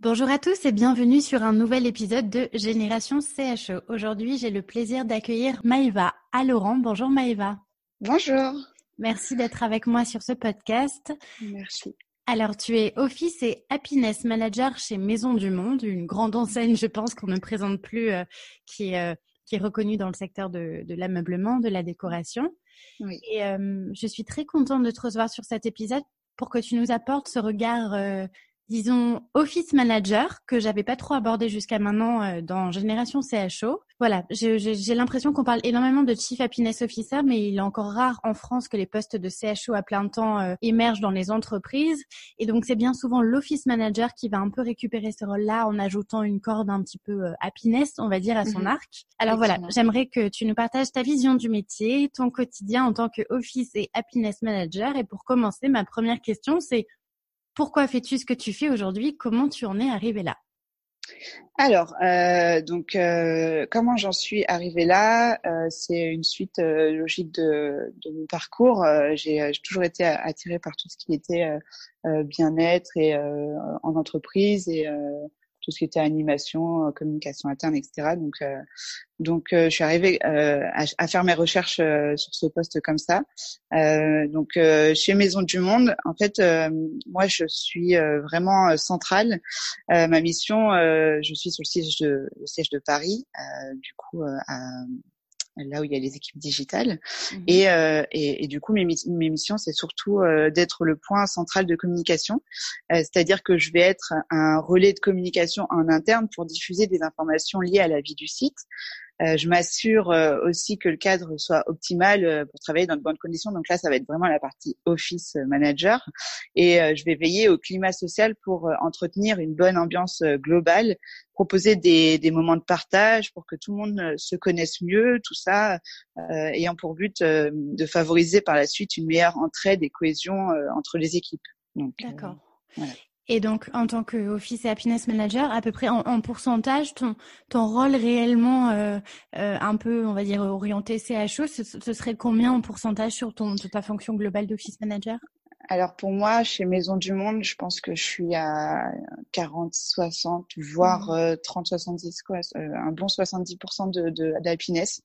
Bonjour à tous et bienvenue sur un nouvel épisode de Génération CHE. Aujourd'hui, j'ai le plaisir d'accueillir Maëva à Laurent. Bonjour Maëva. Bonjour. Merci d'être avec moi sur ce podcast. Merci. Alors, tu es Office et Happiness Manager chez Maison du Monde, une grande enseigne, je pense, qu'on ne présente plus, euh, qui est euh, qui est reconnu dans le secteur de, de l'ameublement, de la décoration. Oui. Et euh, je suis très contente de te recevoir sur cet épisode pour que tu nous apportes ce regard euh, disons, office manager que j'avais pas trop abordé jusqu'à maintenant euh, dans Génération CHO. Voilà, j'ai l'impression qu'on parle énormément de Chief Happiness Officer, mais il est encore rare en France que les postes de CHO à plein temps euh, émergent dans les entreprises. Et donc, c'est bien souvent l'office manager qui va un peu récupérer ce rôle-là en ajoutant une corde un petit peu euh, happiness, on va dire, à son mhm. arc. Alors voilà, j'aimerais que tu nous partages ta vision du métier, ton quotidien en tant que office et happiness manager. Et pour commencer, ma première question, c'est pourquoi fais-tu ce que tu fais aujourd'hui? Comment tu en es arrivé là? Alors, euh, donc, euh, comment j'en suis arrivée là? Euh, C'est une suite logique de, mon parcours. J'ai toujours été attirée par tout ce qui était bien-être et en entreprise et tout ce qui était animation, euh, communication interne, etc. Donc, euh, donc euh, je suis arrivée à, à, faire mes recherches sur ce poste comme ça. donc, chez Maison du Monde, en fait, moi, je suis vraiment centrale. ma mission, je suis sur le siège de, le siège de Paris, du coup, à là où il y a les équipes digitales. Mmh et, euh, et, et, du coup, mes, mes missions, c'est surtout euh, d'être le point central de communication. Euh, c'est-à-dire que je vais être un relais de communication en interne pour diffuser des informations liées à la vie du site. Euh, je m'assure euh, aussi que le cadre soit optimal euh, pour travailler dans de bonnes conditions. Donc là, ça va être vraiment la partie office manager. Et je vais veiller au climat social pour entretenir une bonne ambiance globale, proposer des, des, moments de partage pour que tout le monde se connaisse mieux, tout ça ayant pour but de favoriser par la suite une meilleure entraide et cohésion entre les équipes. D'accord. Voilà. Et donc, en tant que Office et Happiness Manager, à peu près en, pourcentage, ton, ton rôle réellement euh, euh, un peu, on va dire, orienté CHO, ce, ce serait combien en pourcentage sur ton, ta fonction globale d'Office Manager? Alors pour moi, chez Maison du Monde, je pense que je suis à 40, 60, voire 30, mmh. 70, euh, quoi, un bon 70% de, de, d'happiness.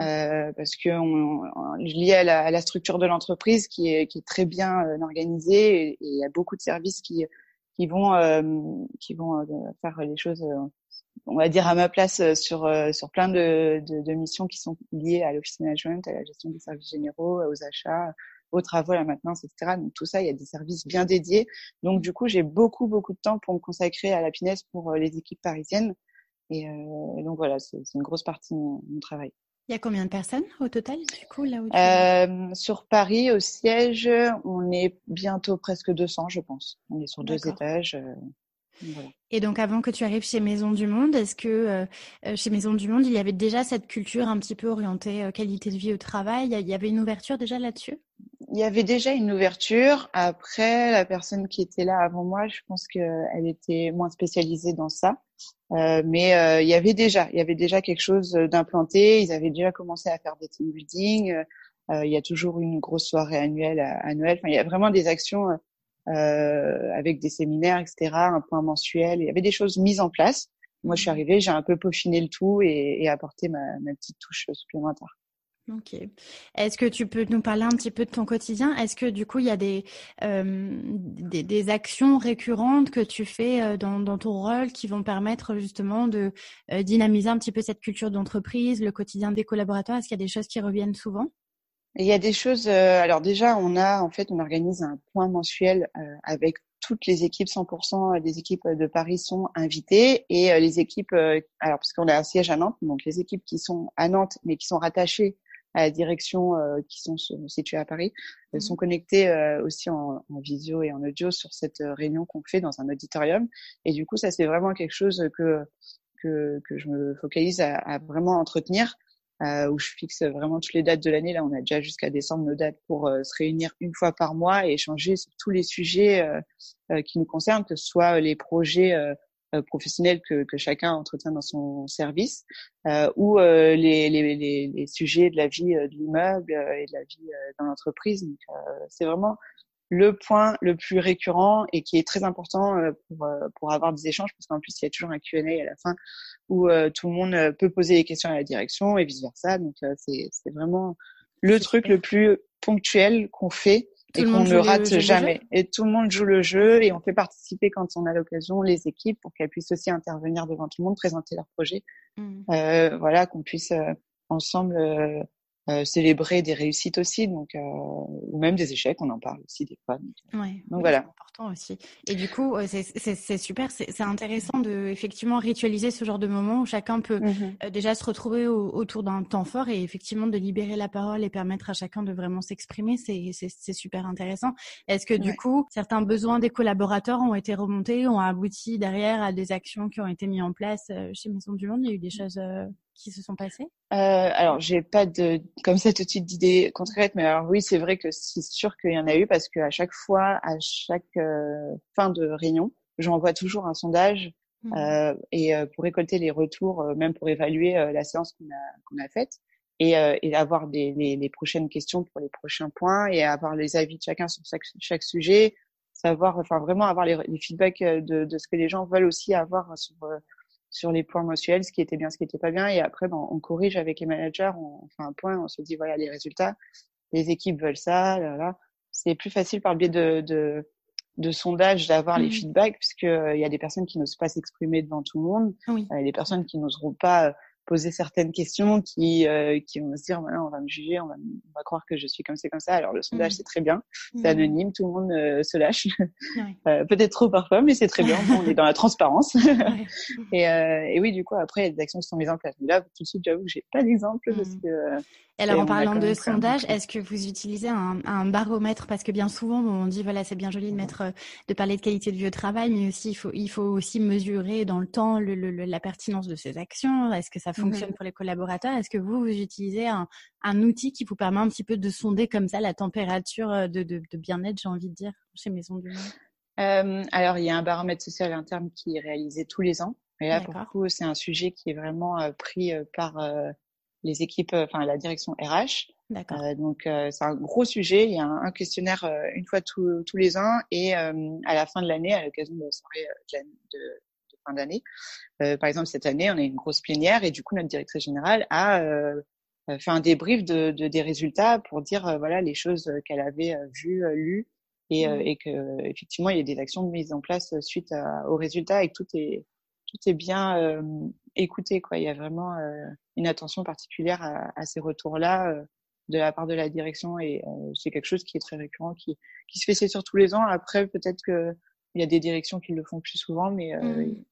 Euh, parce que on, on, lié à la, à la, structure de l'entreprise qui est, qui est très bien organisée et il y a beaucoup de services qui qui vont euh, qui vont euh, faire les choses euh, on va dire à ma place sur sur plein de, de, de missions qui sont liées à l'office management, à la gestion des services généraux, aux achats, aux travaux, à la maintenance, etc. Donc tout ça, il y a des services bien dédiés. Donc du coup, j'ai beaucoup beaucoup de temps pour me consacrer à la finesse pour les équipes parisiennes. Et, euh, donc voilà, c'est une grosse partie de mon travail. Il y a combien de personnes au total, du coup, là où tu... euh, Sur Paris, au siège, on est bientôt presque 200, je pense. On est sur deux étages. Euh, voilà. Et donc, avant que tu arrives chez Maison du Monde, est-ce que euh, chez Maison du Monde, il y avait déjà cette culture un petit peu orientée qualité de vie au travail? Il y avait une ouverture déjà là-dessus? Il y avait déjà une ouverture. Après, la personne qui était là avant moi, je pense qu'elle était moins spécialisée dans ça. Euh, mais euh, il y avait déjà, il y avait déjà quelque chose d'implanté. Ils avaient déjà commencé à faire des team building. Euh, il y a toujours une grosse soirée annuelle à, Noël. Enfin, il y a vraiment des actions avec des séminaires, etc. Un point mensuel. Il y avait des choses mises en place. Moi, je suis arrivée, j'ai un peu peaufiné le tout et, et apporté ma, ma petite touche supplémentaire. Ok. Est-ce que tu peux nous parler un petit peu de ton quotidien? Est-ce que du coup il y a des, euh, des, actions récurrentes que tu fais euh, dans, dans, ton rôle qui vont permettre justement de euh, dynamiser un petit peu cette culture d'entreprise, le quotidien des collaborateurs? Est-ce qu'il y a des choses qui reviennent souvent? Il y a des choses. alors déjà, on a en fait, on organise un point mensuel avec toutes les équipes, 100% des équipes de Paris sont invitées et les équipes, alors parce qu'on a un siège à Nantes, donc les équipes qui sont à Nantes mais qui sont rattachées à la direction euh, qui sont situées à Paris elles sont connectées euh, aussi en, en, visio et en audio sur cette euh, réunion qu'on fait dans un auditorium. Et du coup, ça c'est vraiment quelque chose que que, que je me focalise à, à vraiment entretenir. Euh, où je fixe vraiment toutes les dates de l'année. Là, on a déjà jusqu'à décembre nos dates pour se réunir une fois par mois et échanger sur tous les sujets euh, qui nous concernent, que ce soit les projets euh, professionnels que, que, chacun entretient dans son service, euh, ou euh, les, les, les, les, sujets de la vie de l'immeuble et de la vie dans l'entreprise. Donc, c'est vraiment le point le plus récurrent et qui est très important pour, pour avoir des échanges, parce qu'en plus, il y a toujours un Q&A à la fin où tout le monde peut poser des questions à la direction et vice-versa. Donc, c'est vraiment le truc le plus ponctuel qu'on fait et qu'on ne rate jamais. Et tout le monde joue le jeu et on fait participer quand on a l'occasion les équipes pour qu'elles puissent aussi intervenir devant tout le monde, présenter leur projet. Mmh. Euh, voilà, qu'on puisse euh, ensemble euh, euh, célébrer des réussites aussi, donc euh, ou même des échecs, on en parle aussi des fois. Donc, euh, ouais, donc voilà. important aussi. Et du coup, c'est super, c'est intéressant de effectivement ritualiser ce genre de moment où chacun peut mmh déjà se retrouver autour d'un temps fort et effectivement de libérer la parole et permettre à chacun de vraiment s'exprimer. C'est super intéressant. Est-ce que du coup, certains besoins des collaborateurs ont été remontés, ont abouti derrière à des actions qui ont été mises en place chez Maison du Monde? Il y a eu des choses qui se sont passées? Euh, Alors, j'ai pas de comme ça tout de suite d'idées concrètes, mais alors oui, c'est vrai que c'est sûr qu'il y en a eu parce qu'à chaque fois, à chaque euh, fin de réunion, j'envoie toujours un sondage mmh. euh, et euh, pour récolter les retours, euh, même pour évaluer la séance qu'on a qu'on a faite et, et avoir des, les, les, prochaines questions pour les prochains points et avoir les avis de chacun sur chaque, chaque sujet, savoir, enfin vraiment avoir les, les feedbacks de, de, ce que les gens veulent aussi avoir sur sur les points mensuels, ce qui était bien, ce qui était pas bien. Et après, ben, on corrige avec les managers, on, fait un point, on se dit voilà les résultats, les équipes veulent ça, là, là. C'est plus facile par le biais de, de, de sondage d'avoir les mmh. feedbacks, puisque euh, y a des personnes qui n'osent pas s'exprimer devant tout le monde, oui. euh, des personnes qui n'oseront pas euh, poser certaines questions qui euh, qui vont se dire voilà on va me juger on va, on va croire que je suis comme c'est comme ça. Alors le sondage mmh. c'est très bien. C'est mmh. anonyme tout le monde euh, se lâche. Euh, peut-être trop parfois mais c'est très bien. On est dans la transparence. Et, euh, et oui du coup après il y a des actions qui sont mises en place. Mais là tout de suite j'avoue que j'ai pas d'exemple parce mmh. que alors, en parlant de sondage, est-ce que vous utilisez un, un, baromètre? Parce que bien souvent, on dit voilà, c'est bien joli de mettre, de parler de qualité de vie au travail, mais aussi il faut, il faut aussi mesurer dans le temps le, le, la pertinence de ces actions. Est-ce que ça fonctionne mmh pour les collaborateurs? Est-ce que vous, vous utilisez un, un, outil qui vous permet un petit peu de sonder comme ça la température de, de, de bien-être, j'ai envie de dire, chez Maison du Monde? Euh, Alors, il y a un baromètre social interne qui est réalisé tous les ans. Et là, pour le coup, c'est un sujet qui est vraiment euh, pris euh, par euh, les équipes, euh, enfin la direction RH. Euh, donc euh, c'est un gros sujet. Il y a un, questionnaire euh, une fois tous les ans et à la fin de l'année, à l'occasion de la soirée de, de, de fin d'année, par exemple cette année, on a une grosse plénière et du coup notre directrice générale a fait un débrief de, de, des résultats pour dire voilà les choses qu'elle avait vues, lues et, mmh. et que effectivement il y a des actions mises en place suite à, aux résultats et que tout est tout est bien écouté quoi. Il y a vraiment une attention particulière à, à ces retours-là euh, de la part de la direction et euh, c'est quelque chose qui est très récurrent, qui, qui se fait c'est sur tous les ans. Après, peut-être que il y a des directions qui le font plus souvent, mais euh, mmh.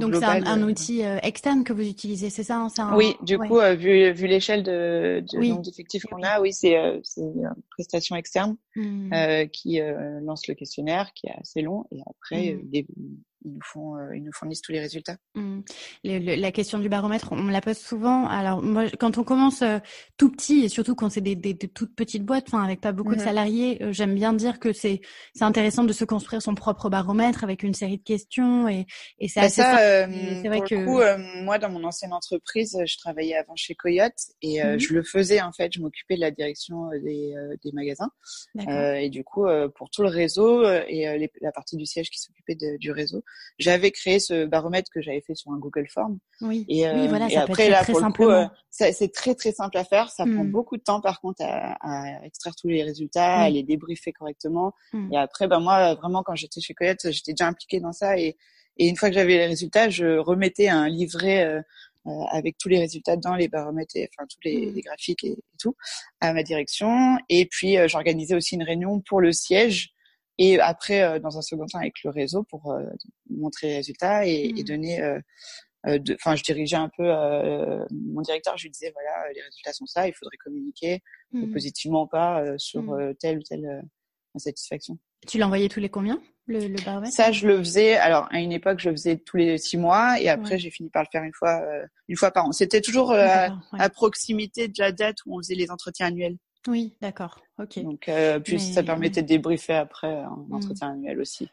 Donc c'est un, outil externe que vous utilisez, c'est ça un... Oui, du coup, vu, vu l'échelle de, de nombre d'effectifs qu'on a, oui, c'est une prestation externe mmh. qui lance le questionnaire, qui est assez long, et après, mmh. Ils nous font, ils nous fournissent tous les résultats. Mmh. la question du baromètre, on me la pose souvent. Alors moi, quand on commence tout petit et surtout quand c'est des, des, toutes petites boîtes, enfin avec pas beaucoup de mmh salariés, j'aime bien dire que c'est c'est intéressant de se construire son propre baromètre avec une série de questions et, et c'est bah, assez. Ça, c'est vrai que. Coup, moi, dans mon ancienne entreprise, je travaillais avant chez Coyote et mmh je le faisais en fait. Je m'occupais de la direction des, des magasins et du coup, pour tout le réseau et la partie du siège qui s'occupait du réseau, j'avais créé ce baromètre que j'avais fait sur un Google Form. Oui. Et, oui, voilà, et après, là, pour le coup, c'est très très simple à faire. Ça prend mmh. beaucoup de temps, par contre, à, à extraire tous les résultats, à les débriefer correctement. Mmh. Et après, ben moi, vraiment, quand j'étais chez Coyote, j'étais déjà impliquée dans ça. Et, et une fois que j'avais les résultats, je remettais un livret euh, euh avec tous les résultats dedans, les baromètres, et, enfin tous les, les graphiques et, tout, à ma direction. Et puis, euh, j'organisais aussi une réunion pour le siège. Et après, euh, dans un second temps, avec le réseau pour montrer les résultats et, et donner euh, enfin, je dirigeais un peu euh, mon directeur. Je lui disais voilà, les résultats sont ça, il faudrait communiquer mmh. positivement ou pas euh, sur mmh. telle ou telle insatisfaction. Tu l'envoyais tous les combien le, le baromètre? Ça, je le faisais. Alors, à une époque, je le faisais tous les six mois, et après, j'ai fini par le faire une fois, une fois par an. C'était toujours à, proximité de la date où on faisait les entretiens annuels. Oui, d'accord. Ok. Donc, puis ça permettait de débriefer après un mmh. entretien annuel aussi.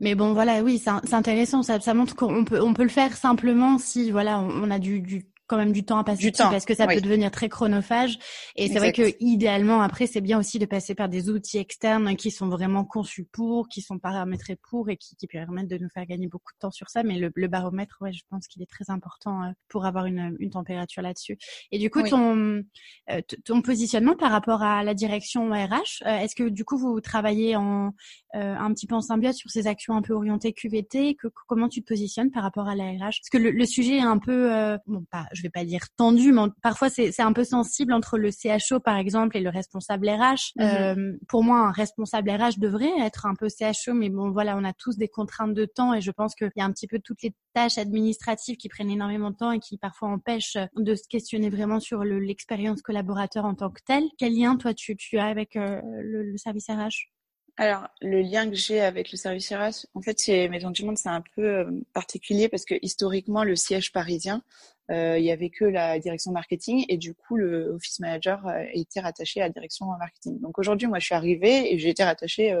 Mais bon, voilà, oui, c'est intéressant. Ça, ça montre qu'on peut, on peut le faire simplement si, voilà, on, a du, du quand même du temps à passer du temps, parce que ça peut devenir très chronophage. Et c'est vrai que idéalement, après, c'est bien aussi de passer par des outils externes qui sont vraiment conçus pour, qui sont paramétrés pour et qui, qui permettent de nous faire gagner beaucoup de temps sur ça. Mais le, le baromètre, ouais, je pense qu'il est très important euh, pour avoir une, une température là-dessus. Et du coup, ton, euh, ton positionnement par rapport à la direction RH, euh, est-ce que du coup vous travaillez en un petit peu en symbiose sur ces actions un peu orientées QVT que, Comment tu te positionnes par rapport à la RH Parce que le, le sujet est un peu, bon, pas je vais pas dire tendu, mais parfois c'est un peu sensible entre le CHO par exemple et le responsable RH. Mhm. Euh, pour moi, un responsable RH devrait être un peu CHO, mais bon voilà, on a tous des contraintes de temps et je pense qu'il y a un petit peu toutes les tâches administratives qui prennent énormément de temps et qui parfois empêchent de se questionner vraiment sur l'expérience collaborateur en tant que tel. Quel lien toi tu, tu as avec euh, le, le service RH alors, le lien que j'ai avec le service RH, en fait, chez Maison du Monde, c'est un peu euh, particulier parce que historiquement, le siège parisien, euh, il y avait que la direction marketing et du coup, le office manager euh, était rattaché à la direction marketing. Donc aujourd'hui, moi, je suis arrivée et j'ai été rattachée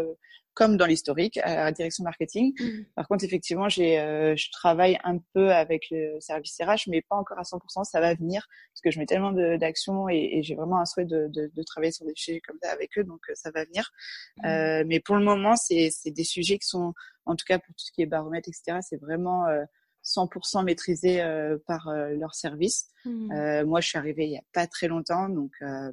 comme dans l'historique, à la direction marketing. Mmh. Par contre, effectivement, j'ai, euh, je travaille un peu avec le service RH, mais pas encore à 100%. Ça va venir parce que je mets tellement d'actions et, et j'ai vraiment un souhait de, de, de, travailler sur des sujets comme ça avec eux, donc euh, ça va venir. Mmh. Euh, mais pour le moment, c'est des sujets qui sont, en tout cas pour tout ce qui est baromètre, etc., c'est vraiment euh, 100% maîtrisés euh, par euh, leur service. Mmh. Euh, moi, je suis arrivée il y a pas très longtemps, donc euh,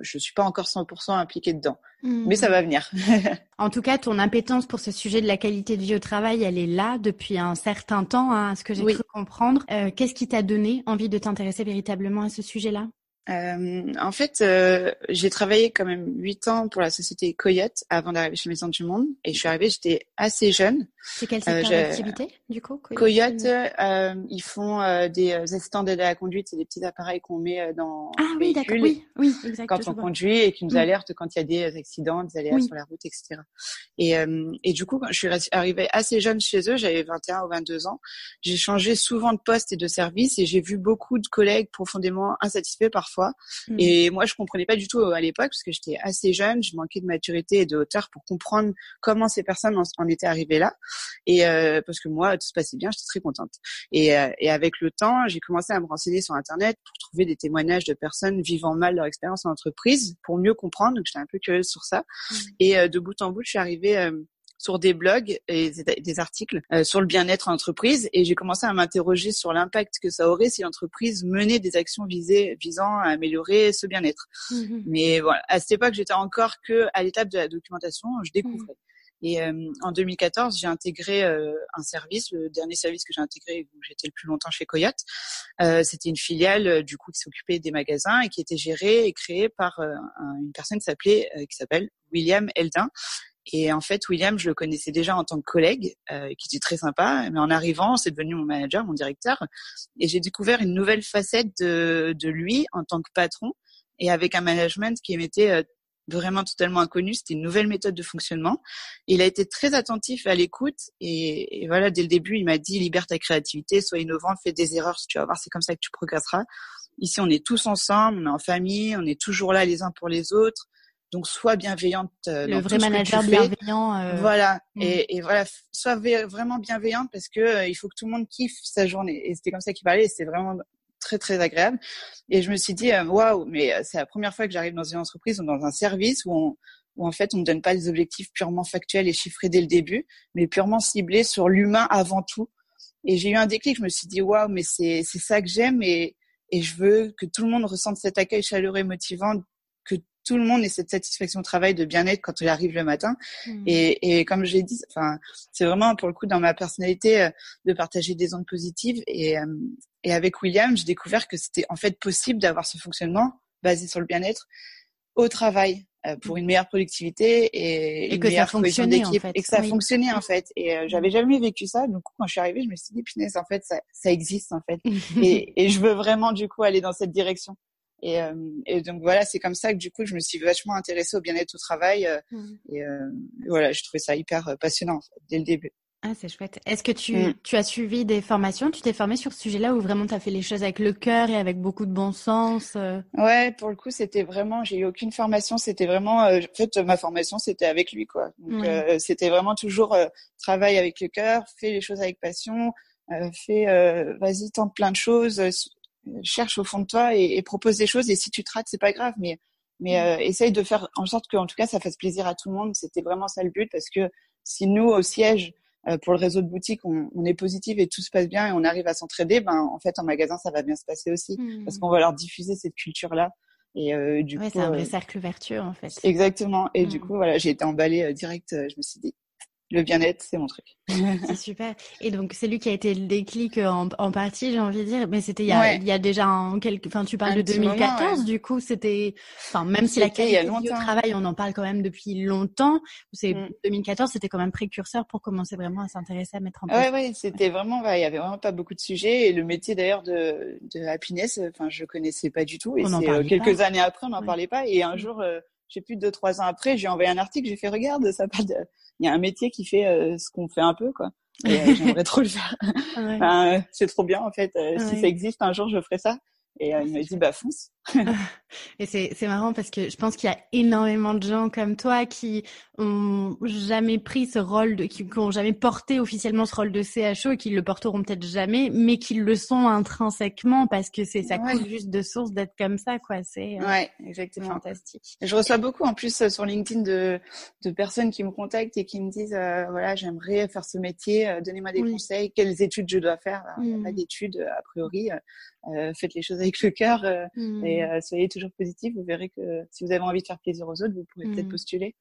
je suis pas encore 100% impliquée dedans, mmh. mais ça va venir. en tout cas, ton impétence pour ce sujet de la qualité de vie au travail, elle est là depuis un certain temps, hein, à ce que j'ai cru comprendre. Qu'est-ce qui t'a donné envie de t'intéresser véritablement à ce sujet-là? Euh, en fait, euh, j'ai travaillé quand même huit ans pour la société Coyote avant d'arriver chez Maison du Monde. Et je suis arrivée, j'étais assez jeune. C'est quel secteur euh, d'activité, du coup Coyote, euh, ils font euh, des assistants d'aide à la conduite. C'est des petits appareils qu'on met dans ah, oui, d'accord, oui, oui, quand on conduit et qui nous mm. alertent quand il y a des accidents, des aléas sur la route, etc. Et, et du coup, quand je suis arrivée assez jeune chez eux, j'avais 21 ou 22 ans, j'ai changé souvent de poste et de service et j'ai vu beaucoup de collègues profondément insatisfaits parfois Mmh. Et moi, je comprenais pas du tout euh, à l'époque parce que j'étais assez jeune, je manquais de maturité et de hauteur pour comprendre comment ces personnes en, étaient arrivées là. Et euh, parce que moi, tout se passait bien, j'étais très contente. Et, euh, et avec le temps, j'ai commencé à me renseigner sur Internet pour trouver des témoignages de personnes vivant mal leur expérience en entreprise pour mieux comprendre. Donc, j'étais un peu curieuse sur ça. Mmh. Et de bout en bout, je suis arrivée sur des blogs et des articles euh, sur le bien-être en entreprise et j'ai commencé à m'interroger sur l'impact que ça aurait si l'entreprise menait des actions visées, visant à améliorer ce bien-être. Mmh Mais voilà, à cette époque, j'étais encore que à l'étape de la documentation, je découvrais. Mmh. Et euh, en 2014, j'ai intégré euh, un service, le dernier service que j'ai intégré, où j'étais le plus longtemps chez Coyote. Euh, C'était une filiale du coup qui s'occupait des magasins et qui était gérée et créée par une personne qui s'appelait, qui s'appelle William Eldin, et en fait, William, je le connaissais déjà en tant que collègue, euh, qui était très sympa. Mais en arrivant, c'est devenu mon manager, mon directeur. Et j'ai découvert une nouvelle facette de, de lui en tant que patron et avec un management qui mettait euh, vraiment totalement inconnu. C'était une nouvelle méthode de fonctionnement. Et il a été très attentif à l'écoute. Et, voilà, dès le début, il m'a dit libère ta créativité, sois innovant, fais des erreurs, tu vas voir, c'est comme ça que tu progresseras. Ici, on est tous ensemble, on est en famille, on est toujours là les uns pour les autres. Donc, sois bienveillante. Euh, le vrai manager bienveillant. Euh... Voilà. Mm. Et, et, voilà, sois vraiment bienveillante parce que euh, il faut que tout le monde kiffe sa journée. Et c'était comme ça qu'il parlait. C'est vraiment très très agréable. Et je me suis dit euh, waouh, mais c'est la première fois que j'arrive dans une entreprise ou dans un service où on, où en fait on ne donne pas des objectifs purement factuels et chiffrés dès le début, mais purement ciblés sur l'humain avant tout. Et j'ai eu un déclic. Je me suis dit waouh, mais c'est c'est ça que j'aime et et je veux que tout le monde ressente cet accueil chaleureux et motivant tout le monde ait cette satisfaction au travail de bien-être quand il arrive le matin. Mmh. Et, et, comme j'ai dit, enfin, c'est vraiment pour le coup dans ma personnalité euh, de partager des ondes positives. Et, euh, et avec William, j'ai découvert que c'était en fait possible d'avoir ce fonctionnement basé sur le bien-être au travail euh, pour une meilleure productivité et, et une que meilleure en fait. et que ça fonctionnait en fait et j'avais jamais vécu ça donc quand je suis arrivée je me suis dit punaise en fait ça, ça existe en fait et, et je veux vraiment du coup aller dans cette direction et, euh, et, donc voilà, c'est comme ça que du coup, je me suis vachement intéressée au bien-être au travail. Euh, mmh. Et euh, voilà, je trouvais ça hyper passionnant dès le début. Ah, c'est chouette. Est-ce que tu, mmh. tu as suivi des formations? Tu t'es formé sur ce sujet-là ou vraiment tu as fait les choses avec le cœur et avec beaucoup de bon sens Ouais, pour le coup, c'était vraiment, j'ai eu aucune formation. C'était vraiment, en fait, ma formation, c'était avec lui, quoi. Donc, c'était vraiment toujours travail avec le cœur, fais les choses avec passion, fais, vas-y, tente plein de choses, cherche au fond de toi et, propose des choses. Et si tu te rates, c'est pas grave, mais mais mm. euh, essaye de faire en sorte que, en tout cas, ça fasse plaisir à tout le monde. C'était vraiment ça le but, parce que si nous au siège euh, pour le réseau de boutiques, on, on, est positif et tout se passe bien et on arrive à s'entraider, ben en fait en magasin ça va bien se passer aussi, parce mm. qu'on va leur diffuser cette culture là. Et euh, du ouais, coup, c'est un vrai cercle vertueux en fait. Exactement. Et du mm. coup, voilà, j'ai été emballée direct. je me suis dit, le bien-être, c'est mon truc. c'est super. Et donc, c'est lui qui a été le déclic euh, en, en partie, j'ai envie de dire. Mais c'était il, y a, il y a déjà un quelques, enfin, tu parles de 2014, du coup, c'était, enfin, même si la qualité du travail, on en parle quand même depuis longtemps. C'est 2014, mm. c'était quand même précurseur pour commencer vraiment à s'intéresser à mettre en place. Ouais, ouais, c'était vraiment, il y avait vraiment pas beaucoup de sujets. Et le métier d'ailleurs de, de happiness, enfin, je connaissais pas du tout. Et c'est euh, quelques années après, on n'en parlait pas. Et un mm. jour, euh, j'ai plus de deux trois ans après, j'ai envoyé un article, j'ai fait regarde, ça parle de il y a un métier qui fait euh, ce qu'on fait un peu quoi. Et euh, j'aimerais trop le faire. enfin, euh, c'est trop bien en fait. Si ça existe un jour, je ferai ça. Et il m'a dit bah fonce. et c'est marrant parce que je pense qu'il y a énormément de gens comme toi qui ont jamais pris ce rôle de qui, ont jamais porté officiellement ce rôle de CHO et qui le porteront peut-être jamais, mais qui le sont intrinsèquement parce que c'est ça coule juste de source d'être comme ça quoi. C'est euh, ouais exactement fantastique. Je reçois beaucoup en plus sur LinkedIn de de personnes qui me contactent et qui me disent euh, voilà j'aimerais faire ce métier, euh, donnez-moi des conseils, quelles études je dois faire. Il n'y a pas mmh. d'études a priori. faites les choses avec le cœur mmh. et soyez toujours positif. Vous verrez que si vous avez envie de faire plaisir aux autres, vous pourrez peut-être mmh. postuler.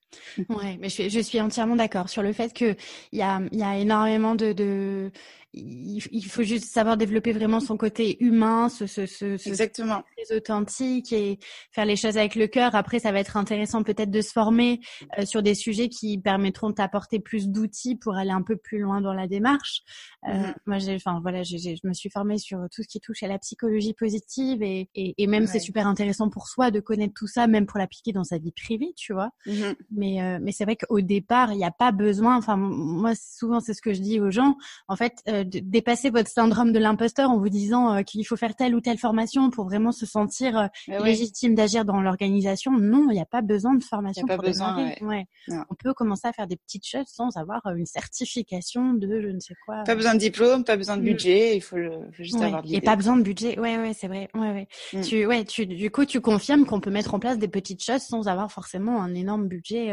Ouais, mais je, je suis entièrement d'accord sur le fait que il y a, y a énormément de, de il, faut juste savoir développer vraiment son côté humain, ce, ce, ce, Exactement. très authentique et faire les choses avec le cœur. Après, ça va être intéressant peut-être de se former euh, sur des sujets qui permettront de t'apporter plus d'outils pour aller un peu plus loin dans la démarche. Euh, mm-hmm. Moi, j'ai, enfin voilà, je me suis formée sur tout ce qui touche à la psychologie positive et, et, et même c'est super intéressant pour soi de connaître tout ça, même pour l'appliquer dans sa vie privée, tu vois. Mm-hmm. Mais euh, mais c'est vrai qu'au départ, il n'y a pas besoin. Enfin, moi souvent c'est ce que je dis aux gens. En fait, dépasser votre syndrome de l'imposteur en vous disant euh, qu'il faut faire telle ou telle formation pour vraiment se sentir euh, légitime d'agir dans l'organisation. Non, il n'y a pas besoin de formation. pas besoin. Ouais. On peut commencer à faire des petites choses sans avoir euh, une certification de je ne sais quoi. Pas besoin de diplôme, pas besoin de mm. budget. Il faut, le, faut juste avoir Et pas besoin de budget. Ouais, ouais, c'est vrai. Ouais, ouais. Mm. Tu, ouais, tu, du coup, tu confirmes qu'on peut mettre en place des petites choses sans avoir forcément un énorme budget.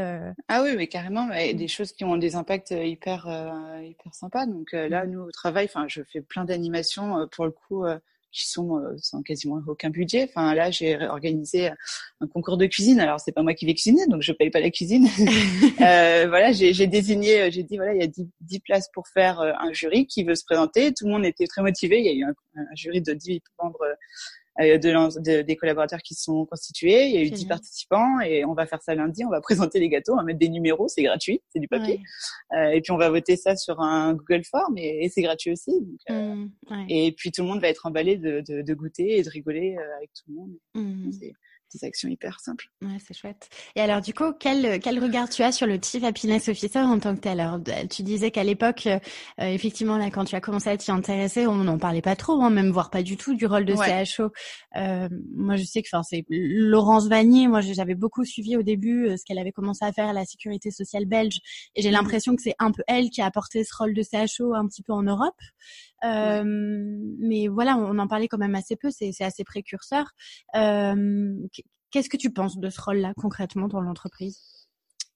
Ah oui, mais carrément, mm. des choses qui ont des impacts hyper, hyper sympas. Donc là, nous, travail, enfin, je fais plein d'animations euh, pour le coup euh, qui sont euh, sans quasiment aucun budget. Enfin là, j'ai organisé un concours de cuisine. Alors c'est pas moi qui vais cuisiner, donc je paye pas la cuisine. euh, voilà, j'ai désigné, j'ai dit voilà, il y a 10, 10, places pour faire un jury qui veut se présenter. Tout le monde était très motivé. Il y a eu un, un jury de 10 membres de, de, des collaborateurs qui sont constitués. Il y a eu 10 participants et on va faire ça lundi. On va présenter les gâteaux, on va mettre des numéros, c'est gratuit, c'est du papier. Euh, et puis on va voter ça sur un Google Form et, c'est gratuit aussi. Donc, euh, mmh, Et puis tout le monde va être emballé de, de, de, goûter et de rigoler euh, avec tout le monde. Des actions hyper simples. Ouais, c'est chouette. Et alors, du coup, quel, quel regard tu as sur le Chief Happiness Officer en tant que tel? Alors, tu disais qu'à l'époque, euh, effectivement, là, quand tu as commencé à t'y intéresser, on n'en parlait pas trop, hein, même voire pas du tout du rôle de CHO. Euh, moi, je sais que, enfin, c'est Laurence Vanier. Moi, j'avais beaucoup suivi au début euh, ce qu'elle avait commencé à faire à la sécurité sociale belge, et j'ai mmh. l'impression que c'est un peu elle qui a apporté ce rôle de CHO un petit peu en Europe. Euh, mais voilà, on en parlait quand même assez peu, c'est assez précurseur. Euh, Qu'est-ce que tu penses de ce rôle-là concrètement dans l'entreprise?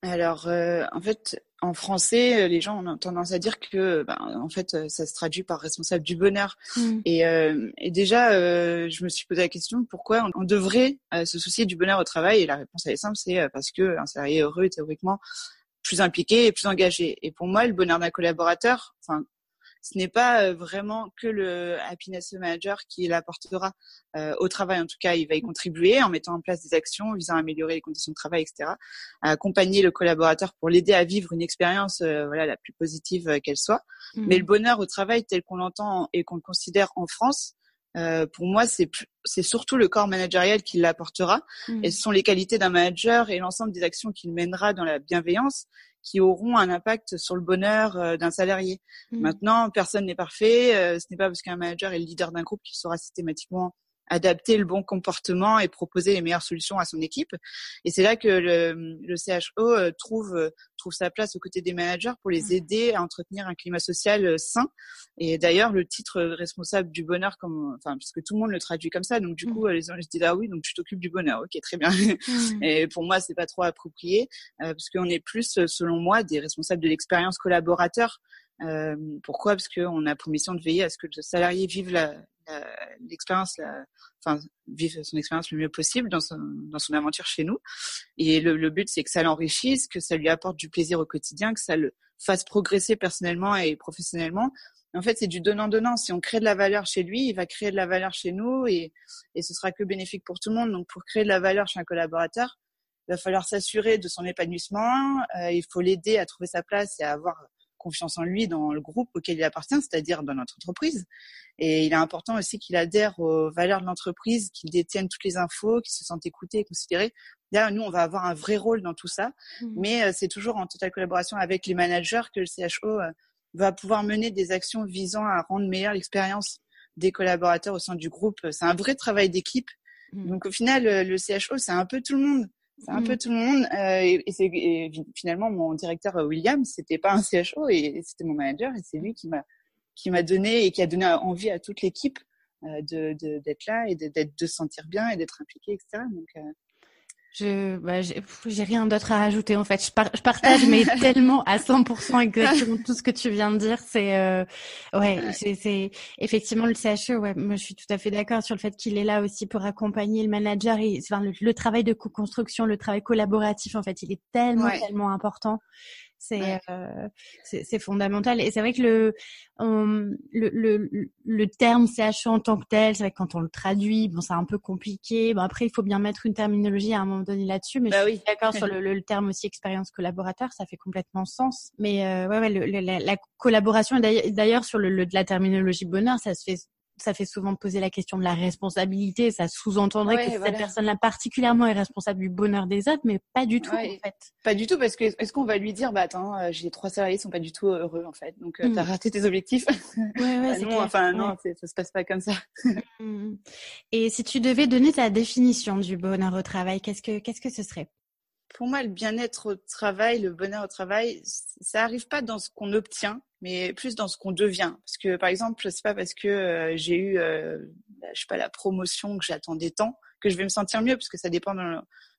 Alors, euh, en fait, en français, les gens ont tendance à dire que, ben, en fait, ça se traduit par responsable du bonheur. Mmh. Et, euh, et, déjà, euh, je me suis posé la question pourquoi on, devrait se soucier du bonheur au travail? Et la réponse elle est simple, c'est parce que un salarié heureux est théoriquement plus impliqué et plus engagé. Et pour moi, le bonheur d'un collaborateur, enfin, ce n'est pas vraiment que le happiness manager qui l'apportera euh, au travail. En tout cas, il va y contribuer en mettant en place des actions visant à améliorer les conditions de travail, etc. À accompagner le collaborateur pour l'aider à vivre une expérience, euh, voilà, la plus positive qu'elle soit. Mmh. Mais le bonheur au travail tel qu'on l'entend et qu'on le considère en France, euh, pour moi, c'est c'est surtout le corps managériel qui l'apportera. Mmh. Et ce sont les qualités d'un manager et l'ensemble des actions qu'il mènera dans la bienveillance qui auront un impact sur le bonheur euh, d'un salarié. Mmh. Maintenant, personne n'est parfait. Euh, ce n'est pas parce qu'un manager est le leader d'un groupe qu'il sera systématiquement adapter le bon comportement et proposer les meilleures solutions à son équipe. Et c'est là que le, le CHO euh, trouve euh, trouve sa place aux côtés des managers pour les mmh. aider à entretenir un climat social euh, sain. Et d'ailleurs, le titre responsable du bonheur, comme enfin puisque tout le monde le traduit comme ça, donc du mmh. coup les gens se disent ah oui, donc tu t'occupes du bonheur, ok très bien. Mmh. Et pour moi, c'est pas trop approprié parce qu'on est plus, selon moi, des responsables de l'expérience collaborateur. Euh, pourquoi? Parce qu'on a pour mission de veiller à ce que le salarié vive la, l'expérience, enfin, vivre son expérience le mieux possible dans son, dans son aventure chez nous. Et le, le but, c'est que ça l'enrichisse, que ça lui apporte du plaisir au quotidien, que ça le fasse progresser personnellement et professionnellement. En fait, c'est du donnant-donnant. Si on crée de la valeur chez lui, il va créer de la valeur chez nous et, et ce sera que bénéfique pour tout le monde. Donc, pour créer de la valeur chez un collaborateur, il va falloir s'assurer de son épanouissement. Euh, il faut l'aider à trouver sa place et à avoir confiance en lui dans le groupe auquel il appartient, c'est-à-dire dans notre entreprise. Et il est important aussi qu'il adhère aux valeurs de l'entreprise, qu'il détienne toutes les infos, qu'il se sente écouté et considéré. D'ailleurs, nous, on va avoir un vrai rôle dans tout ça, mmh. mais euh, c'est toujours en totale collaboration avec les managers que le CHO euh, va pouvoir mener des actions visant à rendre meilleure l'expérience des collaborateurs au sein du groupe. C'est un vrai travail d'équipe. Mmh. Donc au final, le CHO, c'est un peu tout le monde c'est un peu mmh. tout le monde. Euh, et, et c'est finalement mon directeur euh, William, c'était pas un CHO et, c'était mon manager et c'est lui qui m'a qui m'a donné et qui a donné envie à toute l'équipe euh, de d'être là et d'être de se sentir bien et d'être impliqué, etc. Donc euh, je, bah, j'ai rien d'autre à rajouter en fait. Je, je partage mais tellement à 100% exactement tout ce que tu viens de dire. C'est euh, ouais, c'est effectivement le CHE. Ouais, moi je suis tout à fait d'accord sur le fait qu'il est là aussi pour accompagner le manager et enfin, le, travail de co-construction, le travail collaboratif en fait, il est tellement tellement important. C'est euh, c'est fondamental. Et c'est vrai que le, le, le, le, terme CHE en tant que tel, c'est vrai que quand on le traduit, bon, c'est un peu compliqué. Bon, après, il faut bien mettre une terminologie à un moment donné là-dessus. Mais bah je suis d'accord sur le, le, terme aussi expérience collaborateur, ça fait complètement sens. Mais euh, ouais, ouais, la, la, collaboration, d'ailleurs, sur le, la terminologie bonheur, ça se fait ça fait souvent poser la question de la responsabilité. Ça sous-entendrait que cette personne-là particulièrement est responsable du bonheur des autres, mais pas du tout en fait. Pas du tout parce que est-ce qu'on va lui dire bah attends, euh, j'ai trois salariés qui sont pas du tout heureux en fait, donc euh, mmh. raté tes objectifs. Ouais, ouais, bah, non, enfin non, ça se passe pas comme ça. Mmh. Et si tu devais donner ta définition du bonheur au travail, qu'est-ce que qu'est-ce que ce serait? Pour moi, le bien-être au travail, le bonheur au travail, ça arrive pas dans ce qu'on obtient, mais plus dans ce qu'on devient. Parce que, par exemple, c'est pas parce que euh, j'ai eu, euh, bah, je sais pas, la promotion que j'attendais tant que je vais me sentir mieux, parce que ça dépend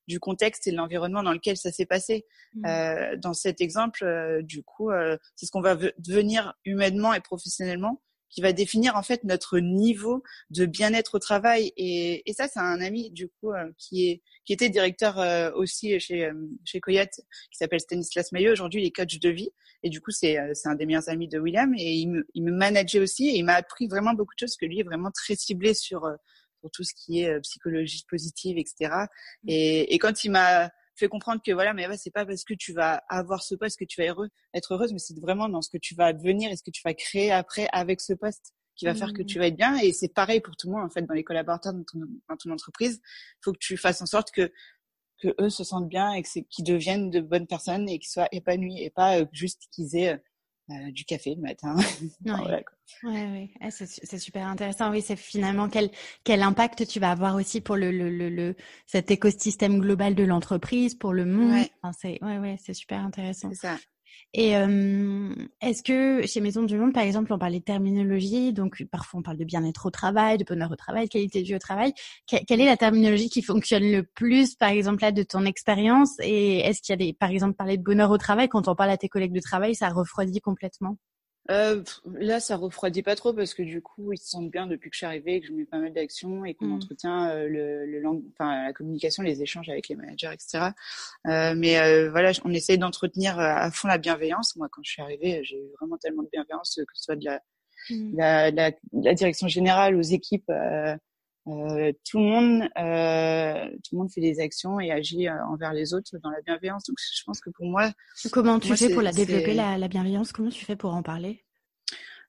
du contexte et de l'environnement dans lequel ça s'est passé. Mmh. Euh, dans cet exemple, euh, du coup, c'est ce qu'on va devenir humainement et professionnellement qui va définir en fait notre niveau de bien-être au travail. Et, et ça, c'est un ami du coup euh, qui est qui était directeur euh, aussi chez euh, chez Coyote, qui s'appelle Stanislas Maillot. Aujourd'hui, il est coach de vie. Et du coup, c'est c'est un des meilleurs amis de William. Et il me, il me manageait aussi. Et il m'a appris vraiment beaucoup de choses, que lui est vraiment très ciblé sur pour tout ce qui est psychologie positive, etc. Et, et quand il m'a fait comprendre que voilà, mais c'est pas parce que tu vas avoir ce poste que tu vas heureux, être heureuse, mais c'est vraiment dans ce que tu vas devenir et ce que tu vas créer après avec ce poste qui va faire que tu vas être bien. Et c'est pareil pour tout le monde en fait dans les collaborateurs dans ton, dans ton entreprise. Il faut que tu fasses en sorte que que eux se sentent bien et que qu'ils deviennent de bonnes personnes et qu'ils soient épanouis et pas euh, juste qu'ils aient euh, du café le matin. Ouais. voilà, ouais, ouais. c'est super intéressant. Oui, c'est finalement quel quel impact tu vas avoir aussi pour le le, le, le cet écosystème global de l'entreprise, pour le monde. Ouais. Enfin, c'est ouais ouais, c'est super intéressant. C'est ça. Et euh, est-ce que chez Maison du Monde, par exemple, on parle de terminologie, donc parfois on parle de bien-être au travail, de bonheur au travail, de qualité de vie au travail. quelle est la terminologie qui fonctionne le plus, par exemple, là, de ton expérience? Et est-ce qu'il y a des, par exemple, parler de bonheur au travail, quand on parle à tes collègues de travail, ça refroidit complètement? Euh, là, ça refroidit pas trop parce que du coup, ils se sentent bien depuis que je suis arrivée, que je mets pas mal d'actions et qu'on mmh. entretient euh, le, le langue, enfin la communication, les échanges avec les managers, etc. Euh, mais euh, voilà, on essaye d'entretenir euh, à fond la bienveillance. Moi, quand je suis arrivée, j'ai eu vraiment tellement de bienveillance, que ce soit de la, mmh. la, la, la, direction générale aux équipes. Euh, tout le monde, tout le monde fait des actions et agit envers les autres dans la bienveillance. Donc, je pense que pour moi, comment tu fais pour la développer la, la, bienveillance? Comment tu fais pour en parler?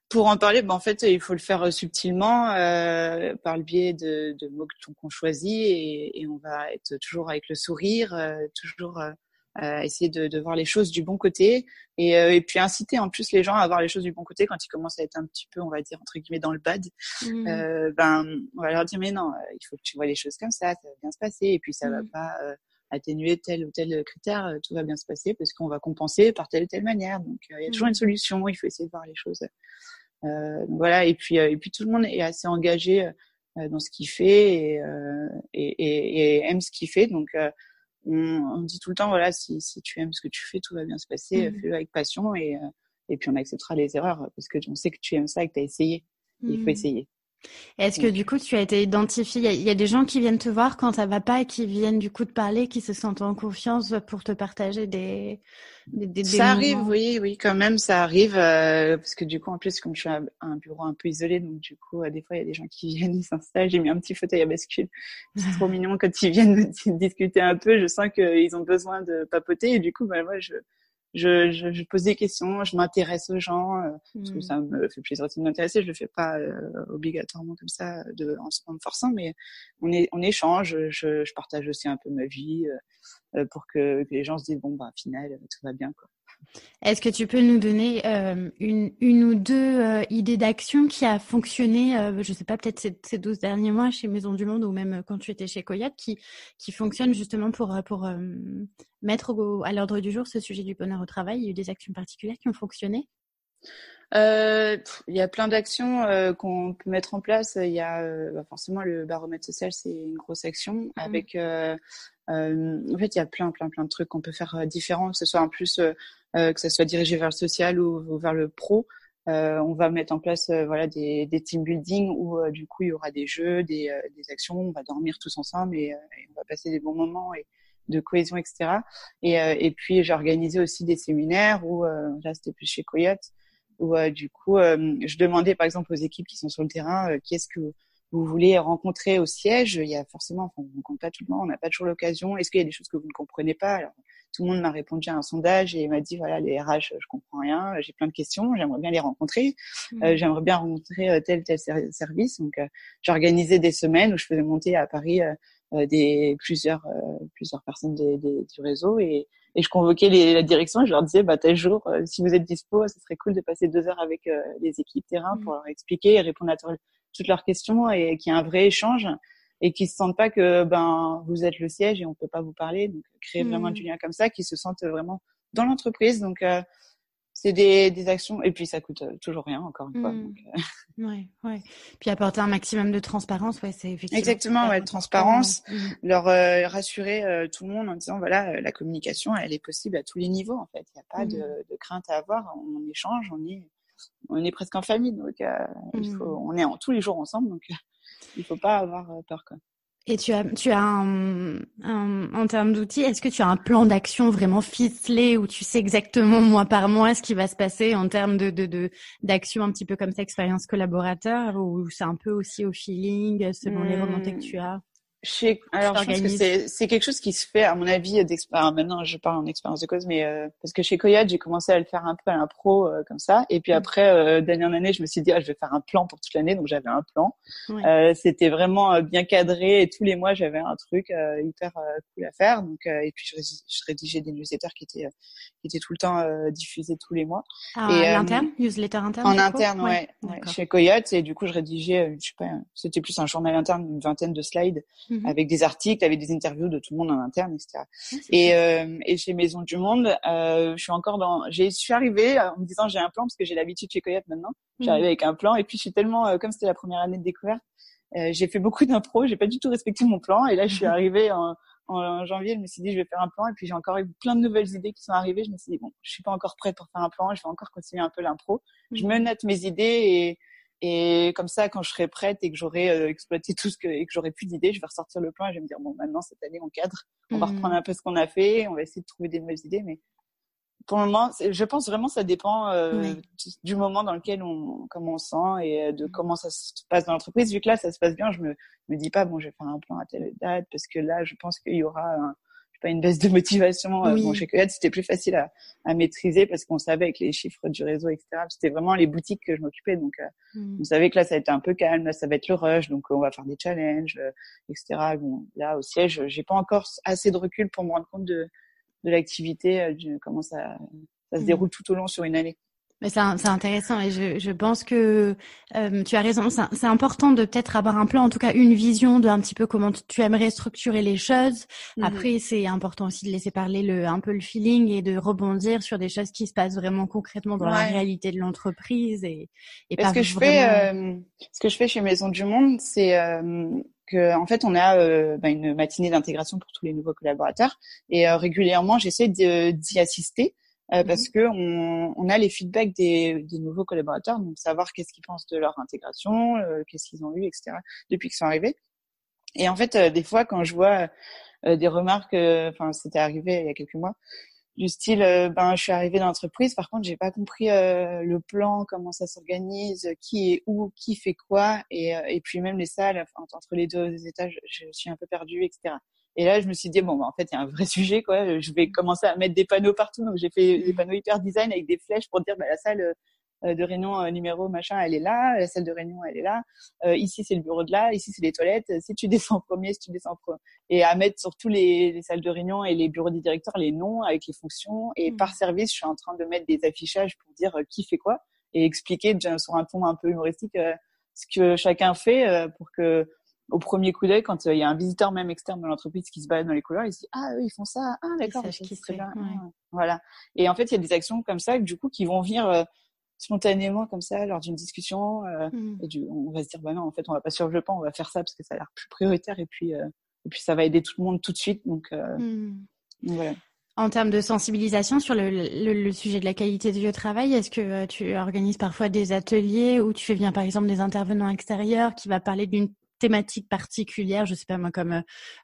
Pour en parler, ben, en fait, il faut le faire subtilement euh, par le biais de, de mots qu'on choisit et, et, on va être toujours avec le sourire, euh, toujours euh, essayer de, de, voir les choses du bon côté et, et, puis inciter en plus les gens à voir les choses du bon côté quand ils commencent à être un petit peu, on va dire entre guillemets dans le bad. Mmh. ben, on va leur dire mais non, il faut que tu vois les choses comme ça, ça va bien se passer et puis ça va mmh. pas atténuer tel ou tel critère, tout va bien se passer parce qu'on va compenser par telle ou telle manière. Donc il y a toujours une mmh. solution, il faut essayer de voir les choses euh, voilà, et puis euh, et puis tout le monde est assez engagé euh, dans ce qu'il fait et, et, et, aime ce qu'il fait. Donc on, on, dit tout le temps voilà, si, si tu aimes ce que tu fais, tout va bien se passer. Mmh. Fais-le avec passion et et puis on acceptera les erreurs parce que on sait que tu aimes ça et que tu as essayé. Il faut mmh. essayer. Est-ce que du coup tu as été identifié Il y, a des gens qui viennent te voir quand ça va pas et qui viennent du coup te parler, qui se sentent en confiance pour te partager des. des, des ça arrive, oui, oui, quand même, ça arrive euh, parce que du coup en plus comme je suis à un bureau un peu isolé, donc du coup euh, des fois il y a des gens qui viennent, ils s'installent. J'ai mis un petit fauteuil à bascule. C'est trop mignon quand ils viennent discuter un peu. Je sens qu'ils ont besoin de papoter et du coup bah, moi je je, je, je, pose des questions, je m'intéresse aux gens, euh, parce que mmh. ça me fait plaisir de m'intéresser. Je le fais pas euh, obligatoirement comme ça, de, en, me forçant, mais on, est, on échange. Je, je, partage aussi un peu ma vie euh, pour que, que, les gens se disent bon bah, final tout va bien quoi. Est-ce que tu peux nous donner euh, une, une, ou deux euh, idées d'action qui a fonctionné, euh, je ne sais pas, peut-être ces, ces 12 derniers mois chez Maison du Monde ou même quand tu étais chez Coyote, qui, qui fonctionne justement pour, pour mettre à l'ordre du jour ce sujet du bonheur au travail? Il y a eu des actions particulières qui ont fonctionné? Il y a plein d'actions qu'on peut mettre en place. Il y a bah forcément le baromètre social, c'est une grosse action mmh. avec euh, en fait, il y a plein, plein, plein de trucs qu'on peut faire euh, différents, que ce soit en plus euh, que ce soit dirigé vers le social ou, vers le pro. on va mettre en place voilà des, des team building où du coup il y aura des jeux, des, des actions, on va dormir tous ensemble et, et, on va passer des bons moments et de cohésion, etc. Et, et puis j'ai organisé aussi des séminaires où là c'était plus chez Coyote où du coup je demandais par exemple aux équipes qui sont sur le terrain qui est-ce que vous voulez rencontrer au siège, il y a forcément, enfin, on ne rencontre pas tout le monde, on n'a pas toujours l'occasion. Est-ce qu'il y a des choses que vous ne comprenez pas? Alors, tout le monde m'a répondu à un sondage et m'a dit voilà les RH je comprends rien j'ai plein de questions j'aimerais bien les rencontrer mmh. euh, j'aimerais bien rencontrer euh, tel tel service donc euh, j'ai organisé des semaines où je faisais monter à Paris euh, des plusieurs plusieurs personnes des, des, du réseau et, et je convoquais les, la direction et je leur disais bah tel jour si vous êtes dispo ce serait cool de passer deux heures avec les équipes terrain mmh. pour leur expliquer et répondre à toutes leurs questions et qu'il y ait un vrai échange et qu'ils se sentent pas que ben vous êtes le siège et on peut pas vous parler. Donc créer vraiment du mmh. lien comme ça, qu'ils se sentent vraiment dans l'entreprise. Donc euh, c'est des, des actions et puis ça coûte euh, toujours rien encore une fois. Mmh. Donc, euh... Ouais, ouais. Puis apporter un maximum de transparence, ouais, c'est effectivement. Exactement, ouais, transparence, mmh. leur euh, rassurer euh, tout le monde en disant voilà, la communication, elle est possible à tous les niveaux en fait. Il n'y a pas de, de, crainte à avoir. On échange, on est on est presque en famille, donc euh, il faut, mmh. on est en, tous les jours ensemble, donc euh, il faut pas avoir euh, peur. Quoi. Et tu as, tu as un, en termes d'outils, est-ce que tu as un plan d'action vraiment ficelé où tu sais exactement mois par mois ce qui va se passer en termes de, de, d'action un petit peu comme ta expérience collaborateur ou c'est un peu aussi au feeling selon les remontées que tu as? Chez, alors je pense que c'est, quelque chose qui se fait à mon avis d'expérience. Maintenant, je parle en expérience de cause, mais euh, parce que chez Coyote, j'ai commencé à le faire un peu à l'impro euh, comme ça, et puis mm. après euh, dernière année, je me suis dit ah, je vais faire un plan pour toute l'année, donc j'avais un plan. Euh, c'était vraiment bien cadré et tous les mois j'avais un truc hyper cool à faire. Donc et puis je, je, rédigeais des newsletters qui étaient qui étaient tout le temps diffusés tous les mois. Ah, et interne, newsletter interne. En interne, ouais, ouais chez Coyote, et du coup je rédigeais, je sais pas, c'était plus un journal interne, une vingtaine de slides. Mhm. avec des articles, avec des interviews de tout le monde en interne, etc. et, euh, et chez Maison du Monde, euh, je suis encore dans. J'ai, je suis arrivée en me disant j'ai un plan parce que j'ai l'habitude chez Coyote maintenant. J'ai arrivé avec un plan et puis je suis tellement euh, comme c'était la première année de découverte, euh, j'ai fait beaucoup d'impro, j'ai pas du tout respecté mon plan et là je suis arrivée en, en, janvier, je me suis dit je vais faire un plan et puis j'ai encore eu plein de nouvelles idées qui sont arrivées. Je me suis dit bon, je suis pas encore prête pour faire un plan, je vais encore continuer un peu l'impro. Je me note mes idées et et comme ça, quand je serai prête et que j'aurai euh, exploité tout ce que et que j'aurai plus d'idées, je vais ressortir le plan et je vais me dire bon, maintenant cette année on cadre, on va reprendre mmh. un peu ce qu'on a fait, on va essayer de trouver des nouvelles idées. Mais pour le moment, je pense vraiment ça dépend euh, du, moment dans lequel on comment on sent et euh, de mmh. comment ça se passe dans l'entreprise. Vu que là ça se passe bien, je me me dis pas bon, je vais faire un plan à telle date parce que là, je pense qu'il y aura un, pas une baisse de motivation. Euh, bon, chez Coyote, c'était plus facile à, à maîtriser parce qu'on savait avec les chiffres du réseau, etc. C'était vraiment les boutiques que je m'occupais, donc euh, hmm. on savait que là, ça a été un peu calme, là, ça va être le rush, donc on va faire des challenges, euh, etc. Bon, là, au siège, j'ai pas encore assez de recul pour me rendre compte de, de l'activité, comment ça, ça se hmm. déroule tout au long sur une année. C'est intéressant et je, je pense que euh, tu as raison. C'est important de peut-être avoir un plan, en tout cas une vision de un petit peu comment tu aimerais structurer les choses. Mhm. Après, c'est important aussi de laisser parler le un peu le feeling et de rebondir sur des choses qui se passent vraiment concrètement dans la réalité de l'entreprise et, et pas ce que je fais, euh, ce que je fais chez Maison du Monde, c'est euh, que en fait on a euh, bah, une matinée d'intégration pour tous les nouveaux collaborateurs et régulièrement j'essaie d'y assister euh, mmh parce que on, on, a les feedbacks des, des, nouveaux collaborateurs, donc savoir qu'est-ce qu'ils pensent de leur intégration, euh, qu'est-ce qu'ils ont eu, etc. depuis qu'ils sont arrivés. Et en fait, euh, des fois, quand je vois des remarques, enfin, c'était arrivé il y a quelques mois, du style, ben, je suis arrivée dans l'entreprise, par contre, j'ai pas compris le plan, comment ça s'organise, qui est où, qui fait quoi, et, et puis même les salles, entre les deux étages, je suis un peu perdue, etc. Et là, je me suis dit, bon, bah, en fait, il y a un vrai sujet, quoi. Je vais commencer à mettre des panneaux partout. Donc, j'ai fait des panneaux hyper design avec des flèches pour dire, bah, la salle euh, de réunion euh, numéro machin, elle est là. La salle de réunion, elle est là. Euh, ici, c'est le bureau de là. Ici, c'est les toilettes. Si tu descends en premier, si tu descends en premier. Et à mettre sur tous les, les, salles de réunion et les bureaux des directeurs les noms avec les fonctions. Et mmh. par service, je suis en train de mettre des affichages pour dire qui fait quoi et expliquer sur un ton un peu humoristique ce que chacun fait pour que au premier coup d'œil, quand euh, il y a un visiteur même externe de l'entreprise qui se balade dans les couloirs, il se dit ah eux ils font ça, ah d'accord, qui bien, voilà. Et en fait, il y a des actions comme ça du coup qui vont venir euh, spontanément comme ça lors d'une discussion euh, mmh. et du, on va se dire bah non en fait on va pas sur le pan, on va faire ça parce que ça a l'air plus prioritaire et puis et puis ça va aider tout le monde tout de suite donc, mmh. voilà. En termes de sensibilisation sur le, le, sujet de la qualité du lieu de travail, est-ce que tu organises parfois des ateliers où tu fais bien par exemple des intervenants extérieurs qui va parler d'une thématiques particulières, je sais pas moi, comme euh,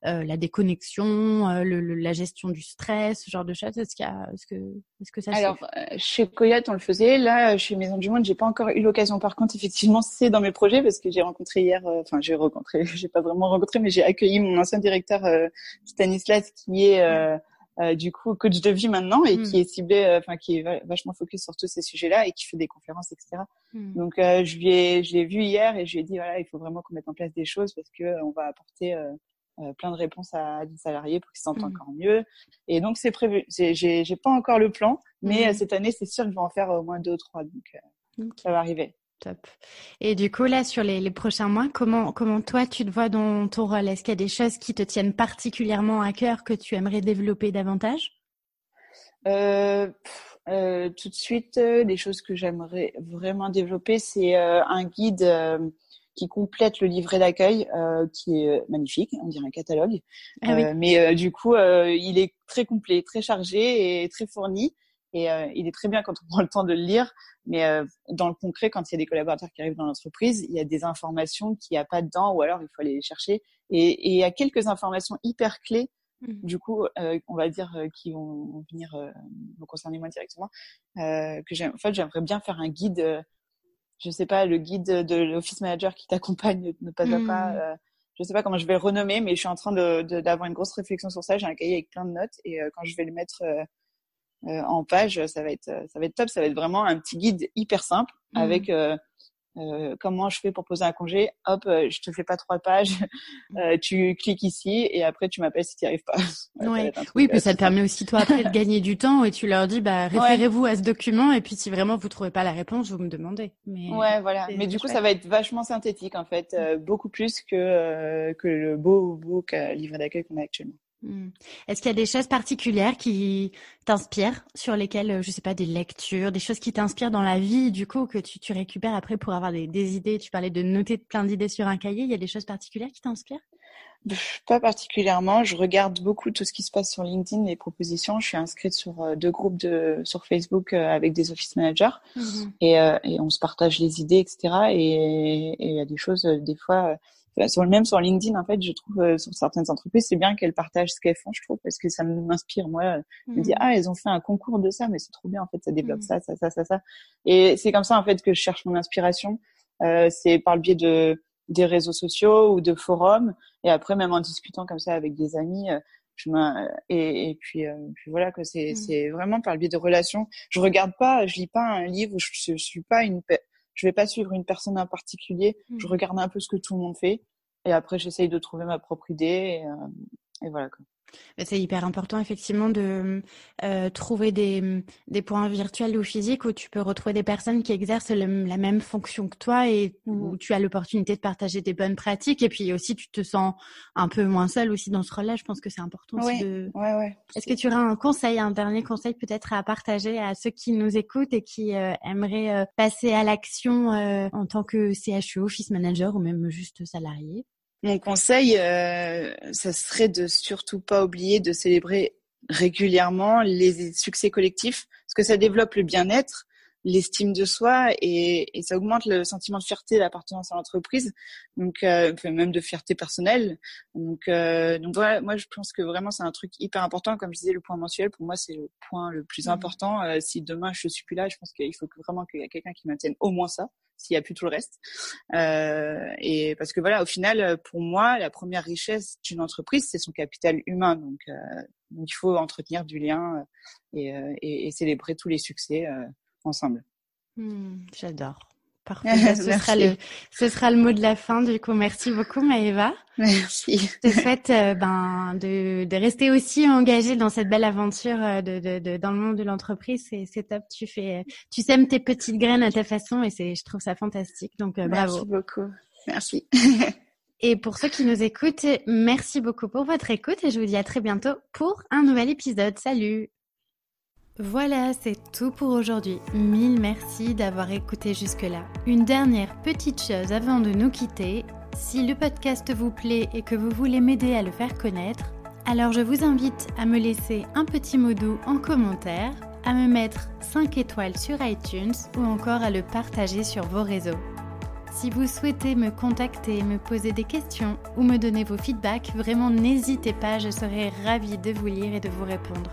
euh, la déconnexion, euh, le, la gestion du stress, ce genre de choses Est-ce a, est-ce que, est-ce que ça Alors, chez Coyote, on le faisait. Là, chez Maison du Monde, j'ai pas encore eu l'occasion. Par contre, effectivement, c'est dans mes projets parce que j'ai rencontré hier, enfin, j'ai rencontré, j'ai pas vraiment rencontré, mais j'ai accueilli mon ancien directeur Stanislas, qui est euh, du coup coach de vie maintenant et qui hmm. est ciblé, euh, enfin qui est vachement focus sur tous ces sujets-là et qui fait des conférences, etc. Hmm. Donc euh, je lui ai, je l'ai vu hier et je lui ai dit voilà, il faut vraiment qu'on mette en place des choses parce que on va apporter plein de réponses à des salariés pour qu'ils s'entendent hmm. encore mieux. Et donc c'est prévu. J'ai, j'ai pas encore le plan, mais cette année c'est sûr que je vais en faire au moins deux ou trois, donc ça va arriver. Top. Et du coup, là, sur les, les, prochains mois, comment, comment toi, tu te vois dans ton rôle? Est-ce qu'il y a des choses qui te tiennent particulièrement à cœur que tu aimerais développer davantage? Euh, euh, Tout de suite, euh, des choses que j'aimerais vraiment développer, c'est euh, un guide qui complète le livret d'accueil, qui est magnifique, on dirait un catalogue. Ah oui. mais du coup, il est très complet, très chargé et très fourni. Et euh, il est très bien quand on prend le temps de le lire, mais euh, dans le concret, quand il y a des collaborateurs qui arrivent dans l'entreprise, il y a des informations qu'il n'y a pas dedans, ou alors il faut aller les chercher. Et, et il y a quelques informations hyper clés, mmh. du coup, euh, on va dire, qui vont venir me concerner moi directement. que j'aime, en fait, j'aimerais bien faire un guide, je sais pas, le guide de l'office manager qui t'accompagne ne pas à pas. Mmh je sais pas comment je vais le renommer, mais je suis en train de d'avoir une grosse réflexion sur ça. J'ai un cahier avec plein de notes et quand je vais le mettre en page, ça va être ça va être top. Ça va être vraiment un petit guide hyper simple mmh. avec euh, comment je fais pour poser un congé Hop, euh, je te fais pas trois pages, euh, tu cliques ici et après tu m'appelles si tu n'y arrives pas. ouais, oui, puis ça te permet aussi toi après de gagner du temps et tu leur dis bah référez-vous à ce document et puis si vraiment vous trouvez pas la réponse, vous me demandez. Mais ouais, voilà. Mais du coup, ça va être vachement synthétique en fait, beaucoup plus que que le beau book livre d'accueil qu'on a actuellement. Hmm. Est-ce qu'il y a des choses particulières qui t'inspirent, sur lesquelles, euh, je sais pas, des lectures, des choses qui t'inspirent dans la vie, du coup, que tu, tu récupères après pour avoir des, des, idées? Tu parlais de noter plein d'idées sur un cahier. Il y a des choses particulières qui t'inspirent? Pas particulièrement. Je regarde beaucoup tout ce qui se passe sur LinkedIn, les propositions. Je suis inscrite sur euh, deux groupes de sur Facebook euh, avec des office managers mmh et, et, on se partage les idées, etc. Et il y a des choses, des fois sur le même sur LinkedIn en fait je trouve euh, sur certaines entreprises c'est bien qu'elles partagent ce qu'elles font je trouve parce que ça m'inspire moi je me dis mmh. ah elles ont fait un concours de ça mais c'est trop bien en fait ça développe mmh. ça ça ça ça ça et c'est comme ça en fait que je cherche mon inspiration euh, c'est par le biais de des réseaux sociaux ou de forums et après même en discutant comme ça avec des amis euh, je et, et puis, euh, puis voilà que c'est mmh. c'est vraiment par le biais de relations je regarde pas je lis pas un livre je, je, je suis pas une je vais pas suivre une personne en particulier. Je mmh. regarde un peu ce que tout le monde fait et après j'essaye de trouver ma propre idée et, euh, et voilà. Quoi. C'est hyper important effectivement de euh, trouver des, des, points virtuels ou physiques où tu peux retrouver des personnes qui exercent la même fonction que toi et où mmh. tu as l'opportunité de partager des bonnes pratiques et puis aussi tu te sens un peu moins seul aussi dans ce rôle-là. Je pense que c'est important aussi de. Ouais, ouais. Est-ce que tu auras un conseil, un dernier conseil peut-être à partager à ceux qui nous écoutent et qui euh, aimeraient euh, passer à l'action en tant que CHE, Office Manager ou même juste salarié? Mon conseil, euh, ça serait de surtout pas oublier de célébrer régulièrement les succès collectifs, parce que ça développe le bien-être, l'estime de soi et, et, ça augmente le sentiment de fierté d'appartenance à l'entreprise, donc euh, même de fierté personnelle. Donc, euh, donc voilà, moi je pense que vraiment c'est un truc hyper important. Comme je disais, le point mensuel pour moi c'est le point le plus mmh. important. Euh, si demain je suis plus là, je pense qu'il faut que vraiment qu'il y ait quelqu'un qui maintienne au moins ça s'il y a plus tout le reste. Euh, et parce que voilà, au final, pour moi, la première richesse d'une entreprise, c'est son capital humain. Donc, euh, il faut entretenir du lien et, et, et célébrer tous les succès ensemble. Hmm, j'adore. Parfait. ce, sera le, ce sera le mot de la fin. Du coup, merci beaucoup, Maëva. Merci. Je te souhaite euh, ben, de, de, rester aussi engagée dans cette belle aventure euh, de, de, de dans le monde de l'entreprise. C'est top. Tu fais, tu sèmes tes petites graines à ta façon et c'est, je trouve ça fantastique. Donc, euh, bravo. Merci beaucoup. Merci. et pour ceux qui nous écoutent, merci beaucoup pour votre écoute et je vous dis à très bientôt pour un nouvel épisode. Salut. Voilà, c'est tout pour aujourd'hui. Mille merci d'avoir écouté jusque-là. Une dernière petite chose avant de nous quitter. Si le podcast vous plaît et que vous voulez m'aider à le faire connaître, alors je vous invite à me laisser un petit mot doux en commentaire, à me mettre 5 étoiles sur iTunes ou encore à le partager sur vos réseaux. Si vous souhaitez me contacter, me poser des questions ou me donner vos feedbacks, vraiment n'hésitez pas, je serai ravie de vous lire et de vous répondre.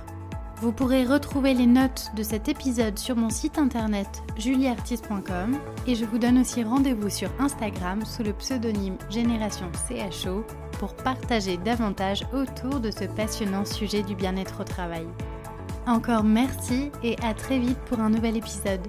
Vous pourrez retrouver les notes de cet épisode sur mon site internet julieartiste.com et je vous donne aussi rendez-vous sur Instagram sous le pseudonyme Génération CHO pour partager davantage autour de ce passionnant sujet du bien-être au travail. Encore merci et à très vite pour un nouvel épisode.